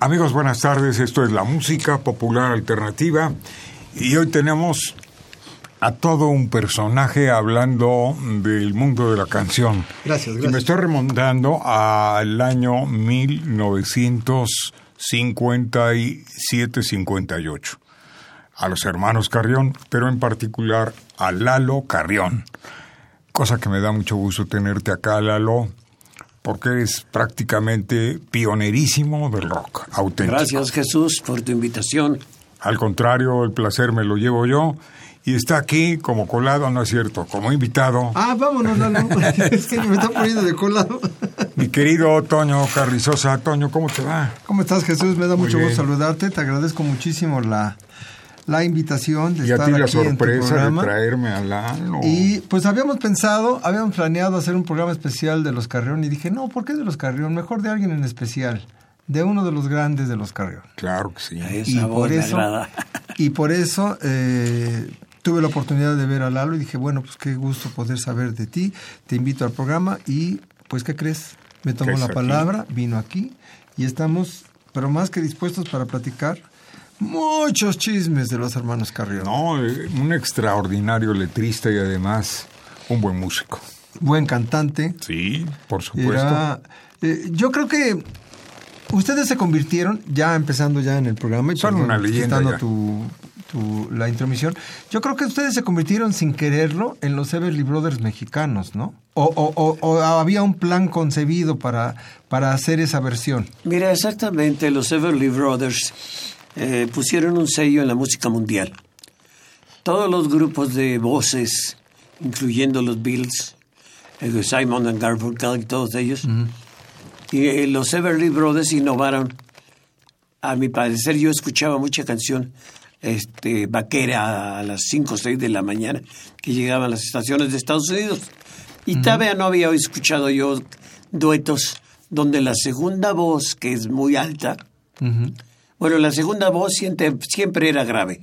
Amigos, buenas tardes. Esto es la música popular alternativa y hoy tenemos a todo un personaje hablando del mundo de la canción. Gracias, Y gracias. me estoy remontando al año 1957-58, a los hermanos Carrión, pero en particular a Lalo Carrión. Cosa que me da mucho gusto tenerte acá, Lalo, porque eres prácticamente pionerísimo del rock auténtico. Gracias Jesús por tu invitación. Al contrario, el placer me lo llevo yo. Y está aquí como colado, no es cierto, como invitado, Ah, vámonos, Lalo. es que me está poniendo de colado. mi querido Toño Carrizosa. Toño, ¿cómo te va? ¿Cómo estás, Jesús? Me da Muy mucho bien. gusto saludarte. Te agradezco muchísimo la, la invitación de Y a estar ti la aquí en tu sorpresa de programa. traerme a Lalo. Y pues habíamos pensado, habíamos planeado hacer un programa especial de los Carrión y dije, no, ¿por qué de los Carrión? Mejor de alguien en especial, de uno de los grandes de los Carrión. Claro que sí. Esa Y voz por me eso, y por eso eh, tuve la oportunidad de ver a Lalo y dije, bueno, pues qué gusto poder saber de ti. Te invito al programa y, pues, ¿qué crees? Me tomó ¿Qué la aquí? palabra, vino aquí y estamos, pero más que dispuestos para platicar muchos chismes de los hermanos Carrión. No, eh, un extraordinario letrista y además un buen músico. Buen cantante. Sí, por supuesto. Era, eh, yo creo que ustedes se convirtieron, ya empezando ya en el programa, y Son perdón, una leyenda quitando ya. Tu, tu- la intromisión, yo creo que ustedes se convirtieron sin quererlo en los Everly Brothers mexicanos, ¿no? O, o- o- o había un plan concebido para, para hacer esa versión. Mira, exactamente, los Everly Brothers eh, pusieron un sello en la música mundial. Todos los grupos de voces, incluyendo los Beatles, eh, Simon and Garfunkel y todos ellos, y eh, los Everly Brothers innovaron. A mi parecer, yo escuchaba mucha canción este, vaquera a las 5 o 6 de la mañana que llegaban a las estaciones de Estados Unidos. Y todavía no había escuchado yo duetos donde la segunda voz, que es muy alta, bueno, la segunda voz siempre, siempre era grave.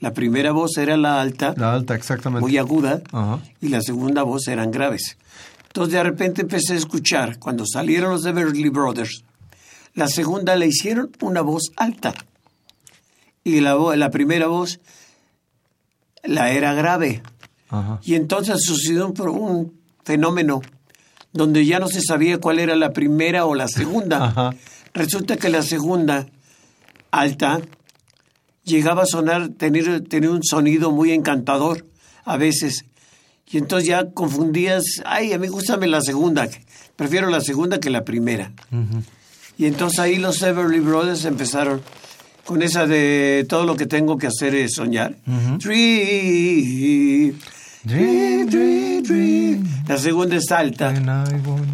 La primera voz era la alta, La alta, exactamente. muy aguda, Ajá. y la segunda voz eran graves. Entonces de repente empecé a escuchar, cuando salieron los Everly Brothers, la segunda le hicieron una voz alta. Y la, la primera voz la era grave. Ajá. Y entonces sucedió un, un fenómeno donde ya no se sabía cuál era la primera o la segunda. Resulta que la segunda, alta, llegaba a sonar, tener, tener un sonido muy encantador a veces. Y entonces ya confundías, ay, a mí gustame la segunda, prefiero la segunda que la primera. Y entonces ahí los Everly Brothers empezaron con esa de todo lo que tengo que hacer es soñar. Dream, dream, dream, dream. La segunda es alta.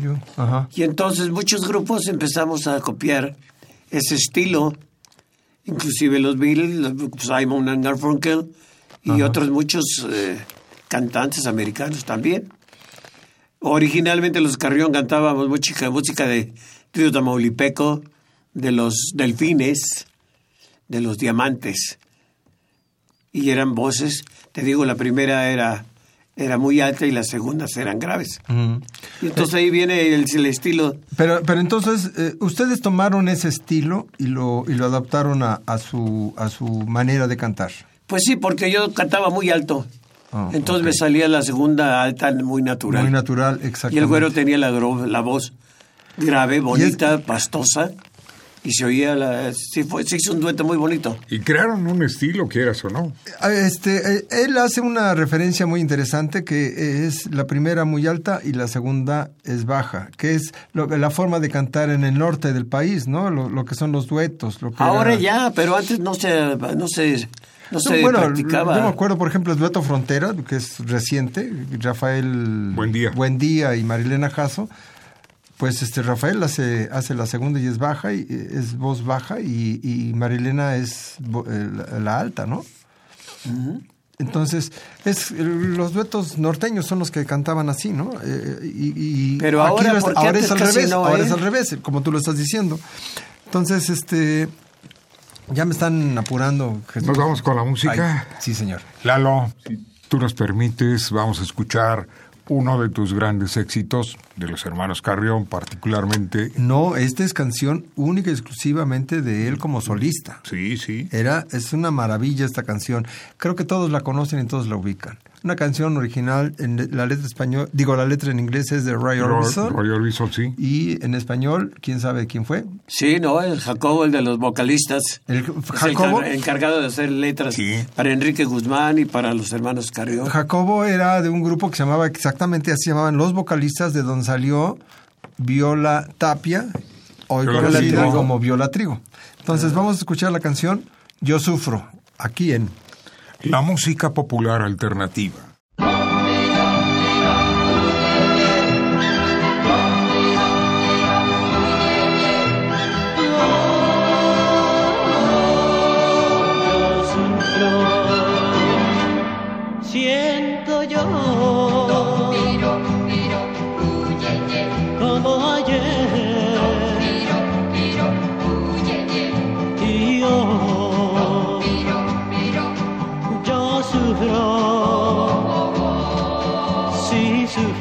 You. Ajá. Y entonces muchos grupos empezamos a copiar ese estilo, inclusive los Beatles, los Simon and Garfunkel y otros muchos eh, cantantes americanos también. Originalmente los Carrión cantábamos música, música de Trio Tamaulipeco, de los Delfines, de los Diamantes. Y eran voces, te digo, la primera era, era muy alta y las segundas eran graves. Y entonces ahí viene el, el estilo. Pero, pero entonces, eh, ustedes tomaron ese estilo y lo, y lo adaptaron a, a, su, a su manera de cantar. Pues sí, porque yo cantaba muy alto. Ah, entonces me salía la segunda alta muy natural. Muy natural, y exactamente. el güero tenía la, gro- la voz grave, bonita, pastosa. Y se oía, la, sí, fue, se hizo un dueto muy bonito. Y crearon un estilo, quieras o no. Este, eh, él hace una referencia muy interesante que es la primera muy alta y la segunda es baja, que es lo, la forma de cantar en el norte del país, ¿no? Lo, lo que son los duetos. Lo que Ahora era- ya, pero antes no se, no se, no No, se bueno, practicaba. yo me acuerdo, por ejemplo, el dueto Frontera, que es reciente, Rafael Buendía. Buendía y Marilena Jasso. Pues este Rafael hace, hace la segunda y es baja, y es voz baja, y, y Marilena es vo- eh, la, alta, ¿no? Entonces, es los duetos norteños son los que cantaban así, ¿no? Eh, y, y Pero aquí ahora, es- ¿por qué ahora antes es al revés, no, ahora eh? es al revés, como tú lo estás diciendo. Entonces, este, ya me están apurando. Jesús. Nos vamos con la música. Ay, sí, señor. Lalo, si tú nos permites, vamos a escuchar uno de tus grandes éxitos de los hermanos Carrión, particularmente. No, esta es canción única y exclusivamente de él como solista. Sí, sí. Era, es una maravilla esta canción. Creo que todos la conocen y todos la ubican. Una canción original, en la letra español, digo, la letra en inglés es de Roy Orbison. Roy Orbison, sí. Y en español, ¿quién sabe quién fue? Sí, no, el Jacobo, el de los vocalistas. El Es el Jacobo. car- encargado de hacer letras Sí. para Enrique Guzmán y para los hermanos Carrión. Jacobo era de un grupo que se llamaba exactamente así, se llamaban Los Vocalistas, de donde salió Viola Tapia, hoy conocida como Viola Trigo. Entonces vamos a escuchar la canción Yo Sufro, aquí en La música popular alternativa.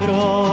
Sí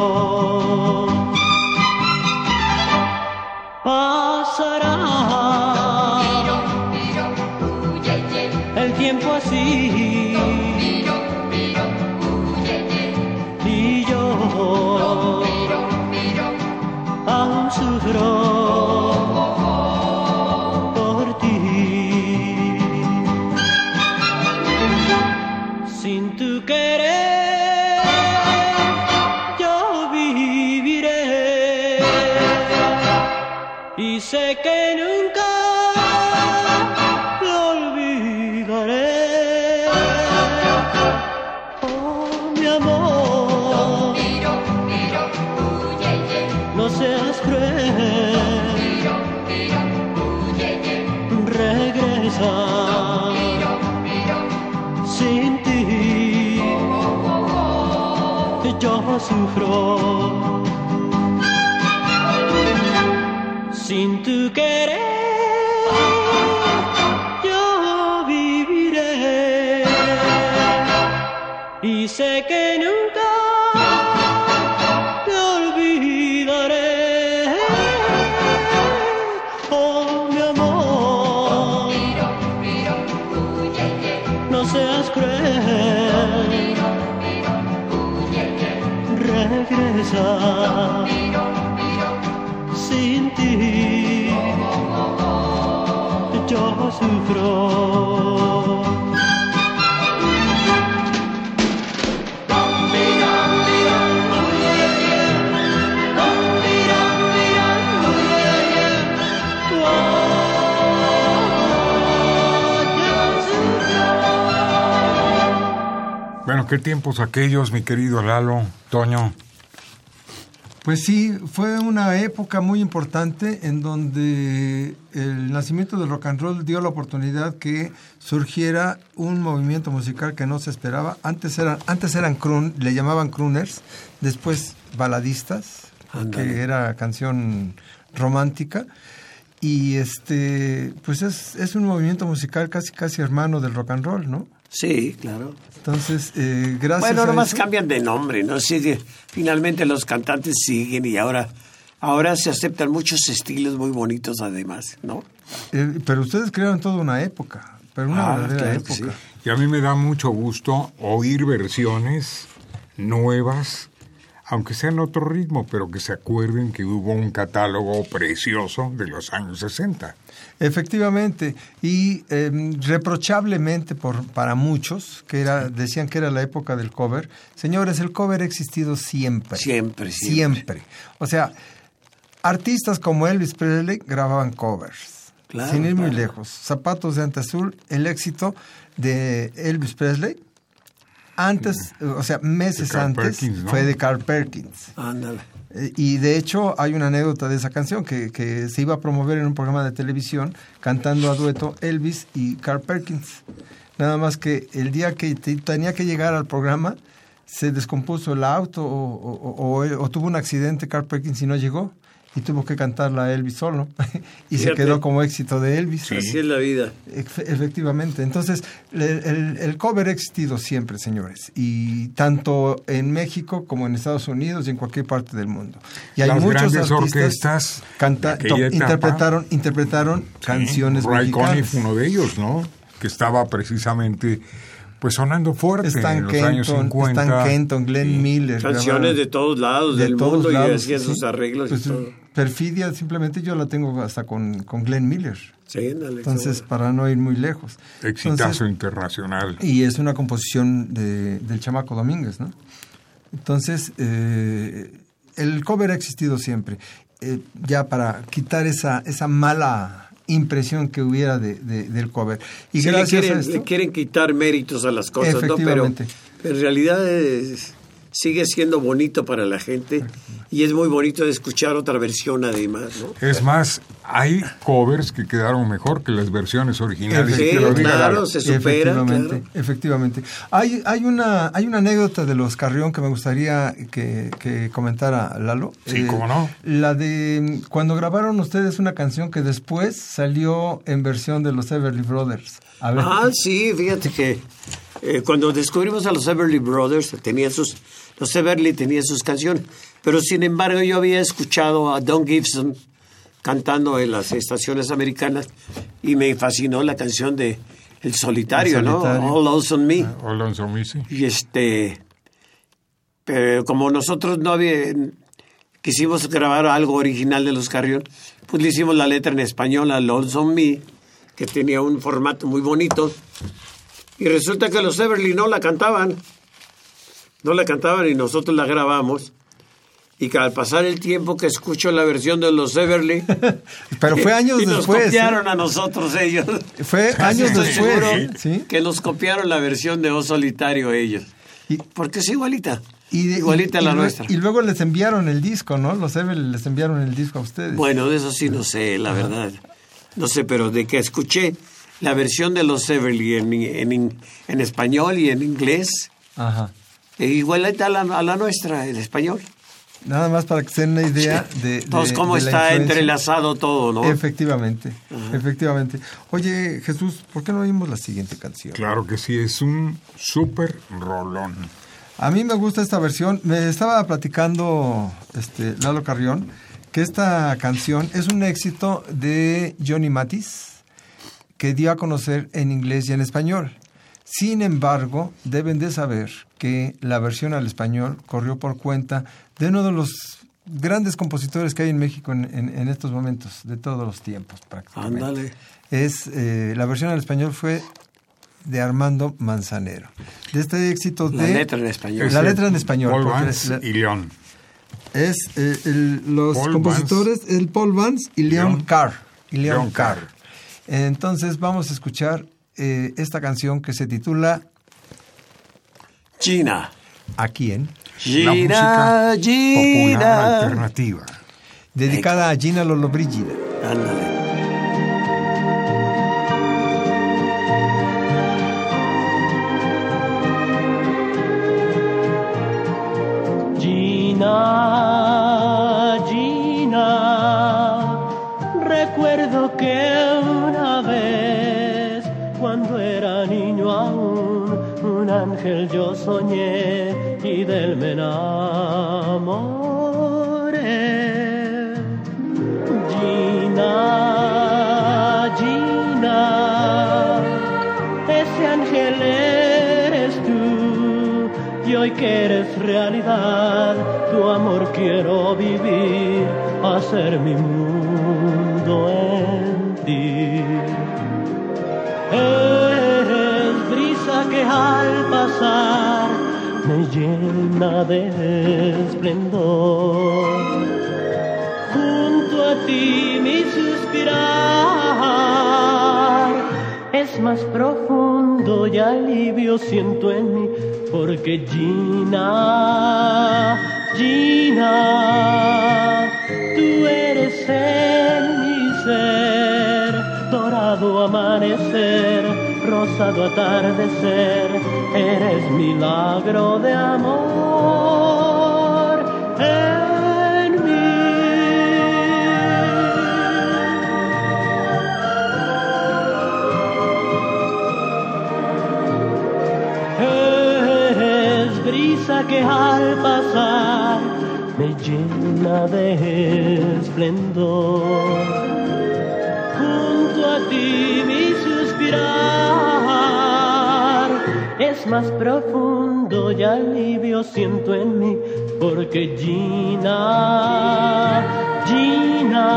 yo sufro. Sin tu querer sin ti yo sufro. Bueno, qué tiempos aquellos, mi querido Lalo, Toño. Pues sí, fue una época muy importante en donde el nacimiento del rock and roll dio la oportunidad que surgiera un movimiento musical que no se esperaba. Antes eran, antes eran croon, le llamaban crooners, después baladistas, que era canción romántica. Y este, pues es, es un movimiento musical casi casi hermano del rock and roll, ¿no? Sí, claro. Entonces, eh, gracias Bueno, a nomás eso- cambian de nombre, ¿no? Sigue, finalmente los cantantes siguen y ahora, ahora se aceptan muchos estilos muy bonitos además, ¿no? eh, pero ustedes crearon toda una época, pero una Ah, verdadera claro época. sí. Y a mí me da mucho gusto oír versiones nuevas, aunque sea en otro ritmo, pero que se acuerden que hubo un catálogo precioso de los años 60. Efectivamente, y eh, reprochablemente por, para muchos, que era, decían que era la época del cover, señores, el cover ha existido siempre. Siempre, siempre. Siempre. O sea, artistas como Elvis Presley grababan covers. Claro, sin ir muy lejos. Zapatos de Ante Azul, el éxito de Elvis Presley, antes, o sea, meses antes, Perkins, ¿no? fue de Carl Perkins. Ándale. Eh, Y de hecho hay una anécdota de esa canción que, que se iba a promover en un programa de televisión cantando a dueto Elvis y Carl Perkins. Nada más que el día que te- tenía que llegar al programa se descompuso el auto o- o tuvo un accidente Carl Perkins y no llegó y tuvo que cantarla a Elvis solo y se quedó como éxito de Elvis. Así es la vida. Efe- Efectivamente. Entonces, el, el- el cover ha existido siempre, señores. Y tanto en México como en Estados Unidos y en cualquier parte del mundo. Y hay Las muchos grandes artistas orquestas canta- de aquella to- etapa. interpretaron, interpretaron canciones Ray Conniff, mexicanas. uno de ellos, ¿no? Que estaba precisamente pues sonando fuerte Stan en los años Kenton, 50. Stan Kenton, Glenn Miller. Canciones grabaron- de todos lados de del todos mundo lados, y hacían sí. sus arreglos Pues, y todo. Perfidia, simplemente yo la tengo hasta con, con Glenn Miller. Sí, ándale, Entonces, para no ir muy lejos. Exitazo Entonces, internacional. Y es una composición de, del Chamaco Domínguez, ¿no? Entonces, eh, el cover ha existido siempre. Eh, ya para quitar esa, esa mala impresión que hubiera de, de- del cover. Y Sí, le gracias quieren, a esto, le quieren quitar méritos a las cosas, ¿no? Pero Efectivamente. en realidad es- sigue siendo bonito para la gente y es muy bonito de escuchar otra versión además, ¿no? Es más, hay covers que quedaron mejor que las versiones originales. Sí, y que lo diga claro, se supera, efectivamente, claro. efectivamente. Hay, hay, una, hay una anécdota de los Carrión que me gustaría que, que comentara Lalo. Eh, Sí, cómo no. La de cuando grabaron ustedes una canción que después salió en versión de los Everly Brothers. A ver, Ah, sí, fíjate que eh, cuando descubrimos a los Everly Brothers, tenían sus, los Everly tenían sus canciones, pero sin embargo yo había escuchado a Don Gibson cantando en las estaciones americanas y me fascinó la canción de El Solitario, El Solitario. ¿no? All Else on Me. Hola, Somisi. Y este, pero como nosotros no había, quisimos grabar algo original de los Carrión, pues le hicimos la letra en español a Lonesome Me, que tenía un formato muy bonito. Y resulta que los Everly no la cantaban. No la cantaban y nosotros la grabamos. Y que al pasar el tiempo que escucho la versión de los Everly. Pero fue años y nos después, copiaron a nosotros ellos. Fue años después. ¿sí? que nos copiaron la versión de O Solitario ellos. Y- Porque es igualita. Y de- igualita a y- la y nuestra. Y luego les enviaron el disco, ¿no? Los Everly les enviaron el disco a ustedes. Bueno, de eso sí no sé, la verdad. No sé, pero de que escuché la versión de los Everly en, en, en español y en inglés, Ajá. e igualita a la, a la nuestra, en español. Nada más para que se den una idea de, de- Pues cómo de está entrelazado todo, ¿no? Efectivamente, efectivamente. Oye, Jesús, ¿por qué no oímos la siguiente canción? Claro que sí, es un súper rolón. A mí me gusta esta versión. Me estaba platicando este, Lalo Carrión que esta canción es un éxito de Johnny Matis que dio a conocer en inglés y en español. Sin embargo, deben de saber que la versión al español corrió por cuenta de uno de los grandes compositores que hay en México en, en- en estos momentos, de todos los tiempos prácticamente. Ándale. Es, eh, la versión al español fue de Armando Manzanero. De este éxito La de... letra en español. La letra en español. Paul Vance la- y León. Es eh, el- los Paul compositores, el Paul Vance y Leon Leon- Carr. Y Leon Leon Carr. Carr. Entonces vamos a escuchar eh, esta canción que se titula Gina. ¿A quién? La música Gina, popular Gina. alternativa. Dedicada a Gina Lollobrigida. Yo soñé y del me enamoré. Gina, Gina, ese ángel eres tú. Yo hoy que eres realidad, tu amor quiero vivir, hacer mi mundo llena de esplendor. Junto a ti mi suspirar es más profundo y alivio siento en mí porque Gina, Gina, tú eres en mi ser, dorado amanecer, rosado atardecer, eres milagro de amor en mí. Eres brisa que al pasar me llena de esplendor. Más profundo y alivio siento en mí porque Gina, Gina,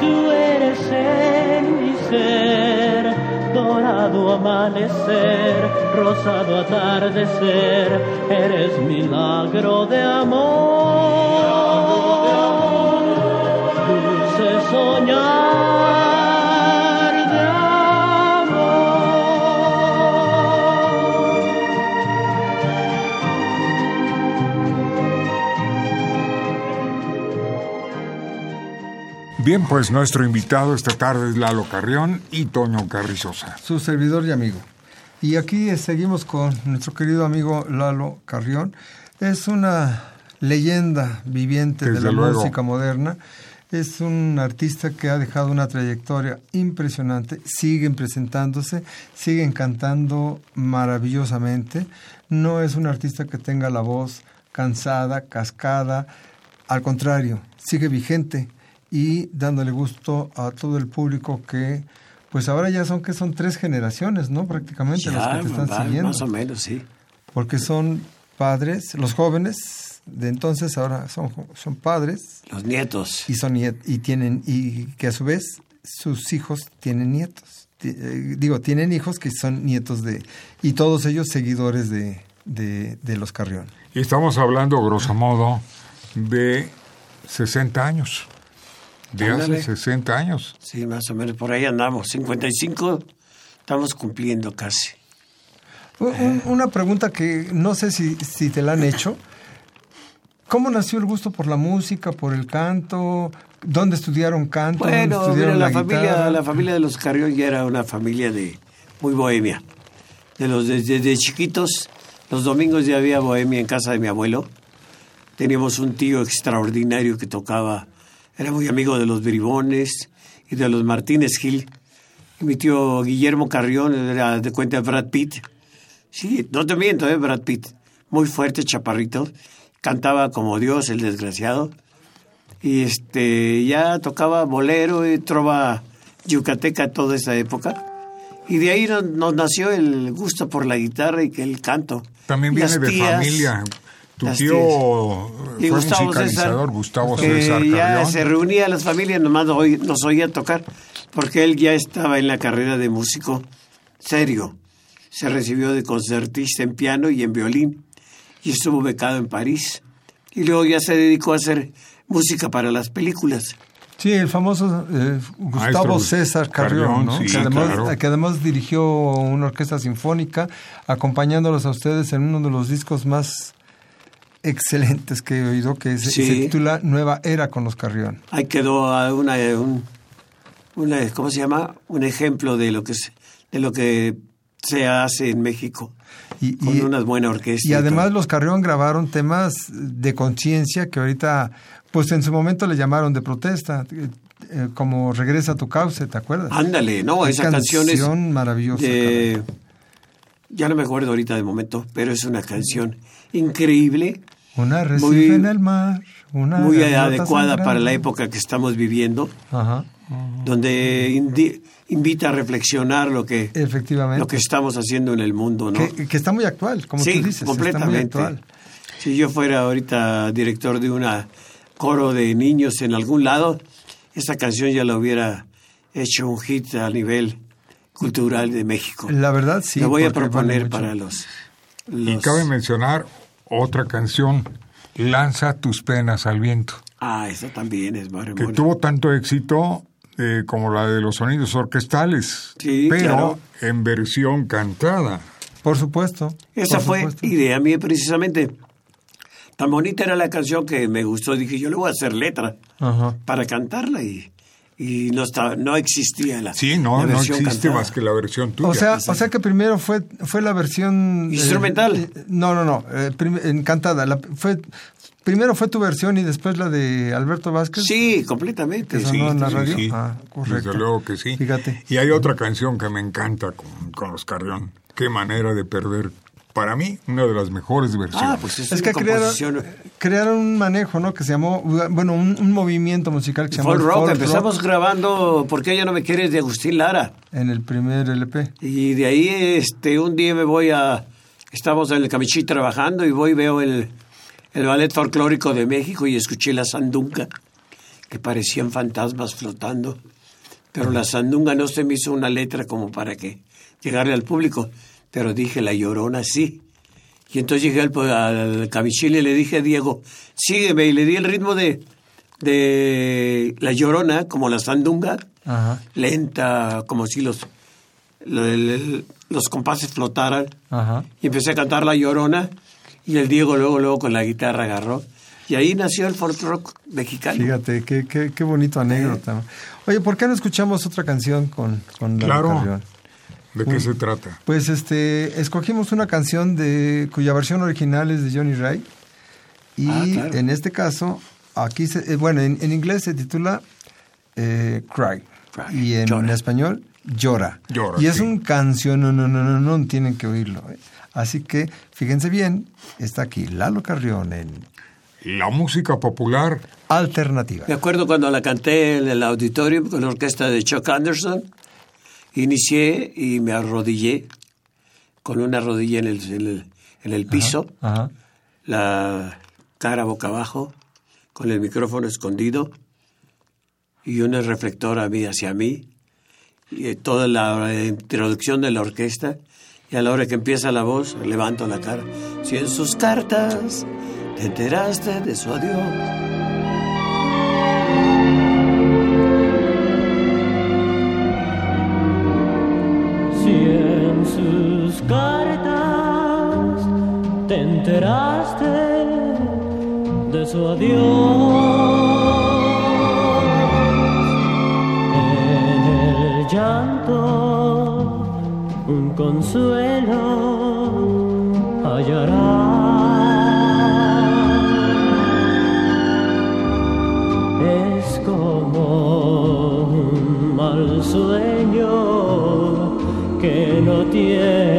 tú eres en mi ser, dorado amanecer, rosado atardecer, eres milagro de amor, dulce soñar Bien, pues nuestro invitado esta tarde es Lalo Carrión y Toño Carrizosa. su servidor y amigo. Y aquí seguimos con nuestro querido amigo Lalo Carrión. Es una leyenda viviente de la luego. música moderna. Es un artista que ha dejado una trayectoria impresionante. Siguen presentándose, siguen cantando maravillosamente. No es un artista que tenga la voz cansada, cascada. Al contrario, sigue vigente y dándole gusto a todo el público que, pues ahora ya son que son tres generaciones, ¿no? Prácticamente los que te están va- siguiendo más o menos, sí. porque son padres, los jóvenes de entonces ahora son, son padres Los nietos. y son niet- y tienen y que a su vez sus hijos tienen nietos. Eh, digo, tienen hijos que son nietos de y todos ellos seguidores de, de, de los Carrión. Y estamos hablando, grosso modo, de 60 años. De Ándale. hace 60 años. Sí, más o menos por ahí andamos. 55 estamos cumpliendo casi. Un- un- una pregunta que no sé si, si te la han hecho. ¿Cómo nació el gusto por la música, por el canto? ¿Dónde estudiaron canto? ¿Dónde Bueno, mira, la, la, familia, la familia de los Carrión ya era una familia de muy bohemia. De los desde desde chiquitos, los domingos ya había bohemia en casa de mi abuelo. Teníamos un tío extraordinario que tocaba, era muy amigo de los Bribones y de los Martínez Gil. Y mi tío Guillermo Carrión era de cuenta de Brad Pitt. Sí, no te miento, ¿eh? Brad Pitt. Muy fuerte, chaparrito. Cantaba como Dios, el desgraciado. Y este, ya tocaba bolero y trova yucateca toda esa época. Y de ahí nos, nos nació el gusto por la guitarra y que el canto. También viene las de tías, familia. Tu las tío fue Gustavo musicalizador, César, Gustavo que César ya Carrión. se reunía las familias, nomás nos oía tocar, porque él ya estaba en la carrera de músico serio. Se recibió de concertista en piano y en violín, y estuvo becado en París. Y luego ya se dedicó a hacer música para las películas. Sí, el famoso eh, Gustavo Maestro César Carrión, Carrión, ¿no? sí, que, además, claro. que además dirigió una orquesta sinfónica, acompañándolos a ustedes en uno de los discos más excelentes que he oído, que se, Sí. se titula Nueva Era con los Carrión. Ahí quedó ah, una, un, una- ¿cómo se llama? Un ejemplo de lo que se, de lo que se hace en México Y, con y- una buena orquesta. y además los Carrión grabaron temas de conciencia que ahorita, pues en su momento le llamaron de protesta, eh, eh, como Regresa a tu cauce, ¿te acuerdas? Ándale, no, Qué esa canción es canción maravillosa, de- ya no me acuerdo ahorita de momento, pero es una canción increíble, Una recife muy- en el mar, una muy adecuada para la época que estamos viviendo. Ajá. donde indi- invita a reflexionar lo que, Efectivamente. lo que estamos haciendo en el mundo, ¿no? que, que está muy actual, como sí, tú dices. Está muy completamente. actual. Si yo fuera ahorita director de una coro de niños en algún lado, esta canción ya la hubiera hecho un hit a nivel cultural de México. La verdad, sí. la voy a vale proponer mucho. para los, Y los- cabe mencionar otra canción, Lanza tus penas al viento, Ah, esa también es muy que tuvo tanto éxito eh, como la de los sonidos orquestales, Sí, pero claro. en versión cantada. Por supuesto. Esa por fue supuesto. idea mía precisamente. Tan bonita era la canción que me gustó. Dije, yo le voy a hacer letra Ajá. para cantarla y, y no, estaba, no existía la, Sí, no, la no existe cantada. más que la versión tuya. O sea, o sea que primero fue, fue la versión... eh, Instrumental. eh, no, no, no. eh, prim- encantada. La, fue, primero fue tu versión y después la de Alberto Vázquez. Sí, completamente. Que sonó en la radio. sí, Ah, correcto. Desde luego que sí. Fíjate. Y hay otra canción que me encanta con, con los Carrión. Qué manera de perder. Para mí, una de las mejores versiones. Ah, pues es, Es que crearon, composición. crearon un manejo, ¿no? Que se llamó, bueno, un, un movimiento musical que se llamó Folk el rock. folk Empezamos rock grabando ¿Por qué ella no me quieres? de Agustín Lara. en el primer LP. Y de ahí este un día me voy a... Estamos en el Camichí trabajando y voy y veo el, el ballet folclórico de México y escuché la sandunga, que parecían fantasmas flotando. Pero la sandunga no se me hizo una letra como para que llegarle al público. Pero dije, la llorona sí. Y entonces llegué al, al Camichil y le dije a Diego, sígueme. Y le di el ritmo de, de la llorona, como la sandunga Ajá, lenta, como si los, los compases flotaran. ajá. Y empecé a cantar La Llorona y el Diego luego, luego con la guitarra agarró. Y ahí nació el folk rock mexicano. Fíjate, qué, qué, qué bonito anécdota. Oye, ¿por qué no escuchamos otra canción con, con Claro. Carrión? ¿De qué se trata? Pues este, escogimos una canción de cuya versión original es de Johnny Ray. Y Ah, claro. en este caso, aquí, se, eh, bueno, en, en inglés se titula eh, Cry. Cry, Y en español, Llora. Llora, y es sí. un canción, no, no, no, no, no, tienen que oírlo. eh. Así que, fíjense bien, está aquí Lalo Carrión en La música popular Alternativa. Me acuerdo cuando la canté en el auditorio con la orquesta de Chuck Anderson. Inicié y me arrodillé con una rodilla en el, en el, en el piso, Ajá. la cara boca abajo, con el micrófono escondido y un reflector a mí hacia mí. Y eh, toda la introducción de la orquesta. Y a la hora que empieza la voz, levanto la cara. Si en sus cartas te enteraste de su adiós. Enteraste de su adiós, en el llanto un consuelo hallarás. Es como un mal sueño que no tiene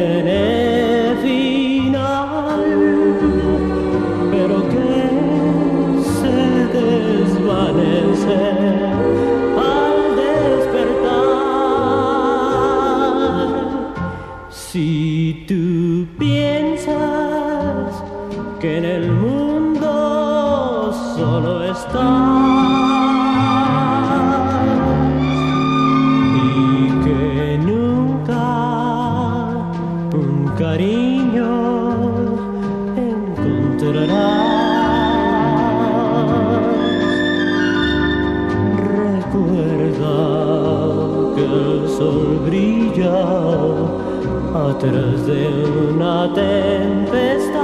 de una tempestad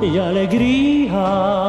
y alegría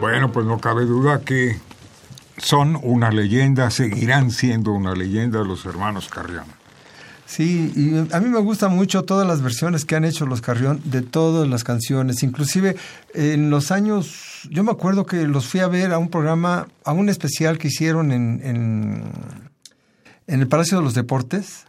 Bueno, pues no cabe duda que son una leyenda, seguirán siendo una leyenda los hermanos Carrión. Sí, y a mí me gustan mucho todas las versiones que han hecho los Carrión de todas las canciones. Inclusive en los años, yo me acuerdo que los fui a ver a un programa, a un especial que hicieron en, en, en el Palacio de los Deportes.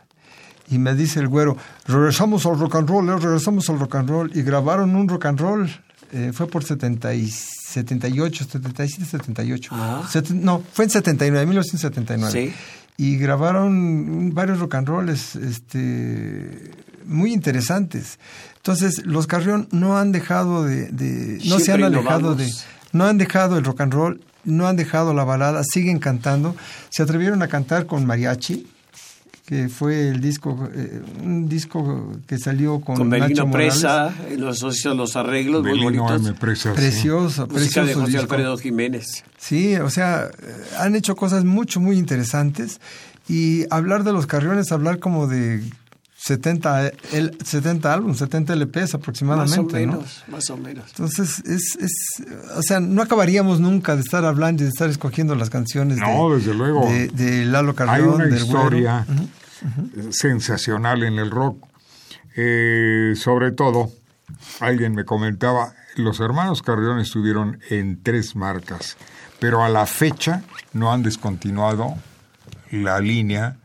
Y me dice el güero, regresamos al rock and roll, eh, regresamos al rock and roll. Y grabaron un rock and roll, eh, fue por 70 y 78, 77, 78. Ah. Seten- no, fue en 79, 1979 Sí. y grabaron varios rock and rolls este, muy interesantes. Entonces, los Carrión no han dejado de, de- no se han alejado de, no han dejado el rock and roll, no han dejado la balada, siguen cantando. Se atrevieron a cantar con mariachi, que fue el disco, eh, un disco que salió con, Con Nacho. Presa, y los los arreglos muy Belino bonitos. M. Presa. sí. Precioso, Música de precioso José disco. Alfredo Jiménez. Sí, o sea, eh, han hecho cosas mucho, muy interesantes. Y hablar de los carriones, hablar como de 70, el, 70 álbumes, 70 LPs Más o aproximadamente, ¿no? menos, más o menos. Entonces, es, es, o sea, no acabaríamos nunca de estar hablando y de estar escogiendo las canciones No, de, desde luego. de, de Lalo Hay Carrión, una del Güero. historia sensacional en el rock. Eh, sobre todo, alguien me comentaba, los hermanos Carrión estuvieron en tres marcas, pero a la fecha no han descontinuado la línea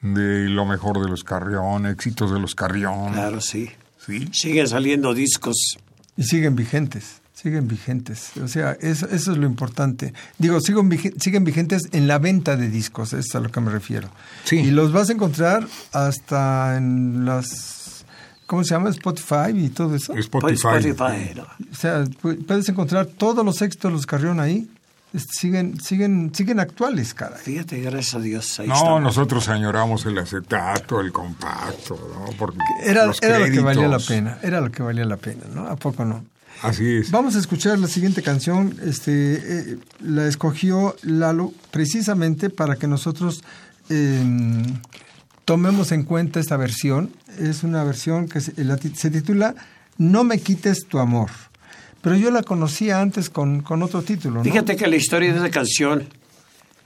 de lo mejor de los Carrión, éxitos de los Carrión. Claro, sí. ¿sí? Siguen saliendo discos. Y siguen vigentes, siguen vigentes. O sea, eso, eso es lo importante. Digo, siguen, siguen vigentes en la venta de discos, es a lo que me refiero. Sí. Y los vas a encontrar hasta en las, ¿cómo se llama? Spotify y todo eso. Spotify. Spotify, ¿no? O sea, pu- puedes encontrar todos los éxitos de los Carrión ahí. Es- Siguen, siguen, siguen actuales, caray. Fíjate, gracias a Dios. Ahí No, estamos. nosotros añoramos el acetato, el compacto, ¿no? Porque Era, los era lo que valía la pena, era lo que valía la pena, ¿no? ¿A poco no? Así es. Vamos a escuchar la siguiente canción. Este, eh, la escogió Lalo precisamente para que nosotros eh, tomemos en cuenta esta versión. Es una versión que se, la ti- se titula No me quites tu amor. Pero yo la conocía antes con, con otro título, ¿no? Fíjate que la historia de esa canción,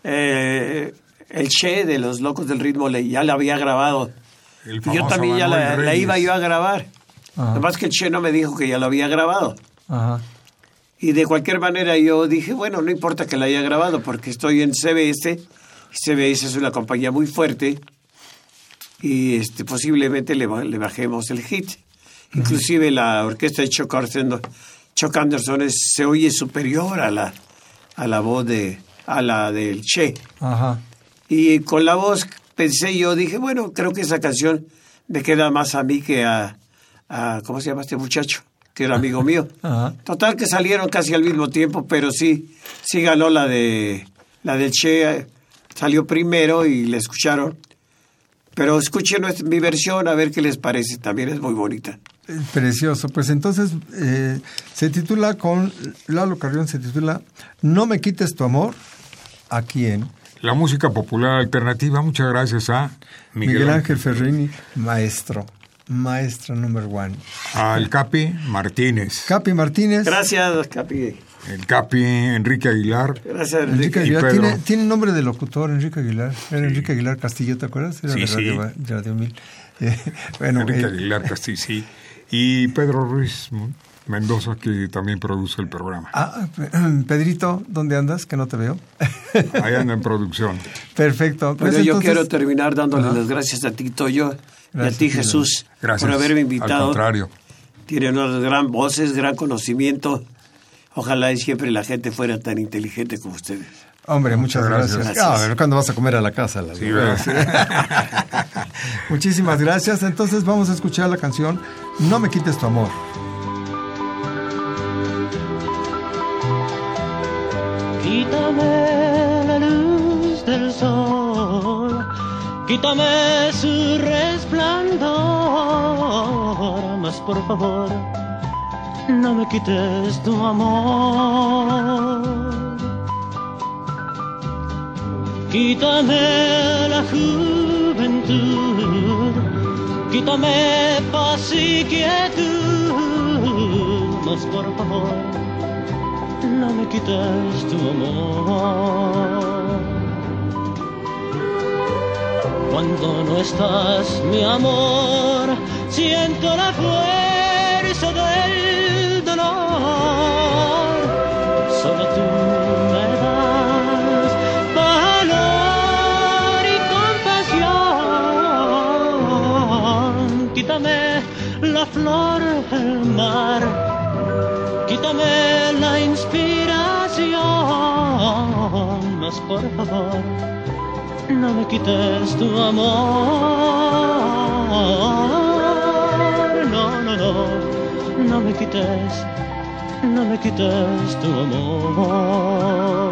eh, el Che de los Locos del Ritmo le- ya la había grabado. Y yo también ya la, la iba yo a grabar. Ajá. Además que el Che no me dijo que ya lo había grabado. Ajá. Y de cualquier manera yo dije, bueno, no importa que la haya grabado porque estoy en CBS. y CBS es una compañía muy fuerte y este, posiblemente le, le bajemos el hit. Inclusive la orquesta de Anderson, Chuck Anderson es- se oye superior a la, a la voz de a la del Che. Ajá. Y con la voz pensé yo, dije, bueno, creo que esa canción me queda más a mí que a, a ¿cómo se llama este muchacho? Que era amigo mío. Ajá. Total que salieron casi al mismo tiempo, pero sí, sí ganó la de la del Che, salió primero y la escucharon. Pero escuchen mi versión a ver qué les parece, también es muy bonita. Precioso. Pues entonces eh, se titula con Lalo Carrión, se titula No me quites tu amor. ¿A quién? La música popular alternativa, muchas gracias a Miguel, Miguel Ángel Ferrini, maestro. Maestro number one. Al Capi Martínez, Capi Martínez. Gracias, Capi. el Capi Enrique Aguilar, Gracias, Enrique Enrique. Aguilar. Pedro. Tiene, tiene nombre de locutor, Enrique Aguilar. Era Enrique Aguilar Castillo, ¿te acuerdas? Era Sí, de sí. Radio, de Radio Mil. Eh, bueno, Enrique eh, Aguilar Castillo, sí, y Pedro Ruiz Mendoza, que también produce el programa. ah, Pedrito, ¿dónde andas? Que no te veo. Ahí anda en producción. Perfecto. Pues Bueno, yo entonces- quiero terminar dándole las gracias a ti, Toyo, y a ti. Jesús, Gracias. por haberme Al invitado. contrario. Tienen unas gran voces, gran conocimiento. Ojalá y siempre la gente fuera tan inteligente como ustedes. Hombre, muchas Muchas gracias. gracias. Ah, a ver, ¿cuándo vas a comer a la casa? Lalo? Sí. Muchísimas gracias. Entonces vamos a escuchar la canción No me quites tu amor. Quítame la luz del sol, quítame su resplandor, mas por favor, no me quites tu amor. Quítame la juventud, quítame paz y quietud, mas por favor, no me quites tu amor. Cuando no estás, mi amor, siento la fuerza flor del mar, quítame la inspiración, mas por favor no me quites tu amor. No, no, no, no me quites, no me quites tu amor.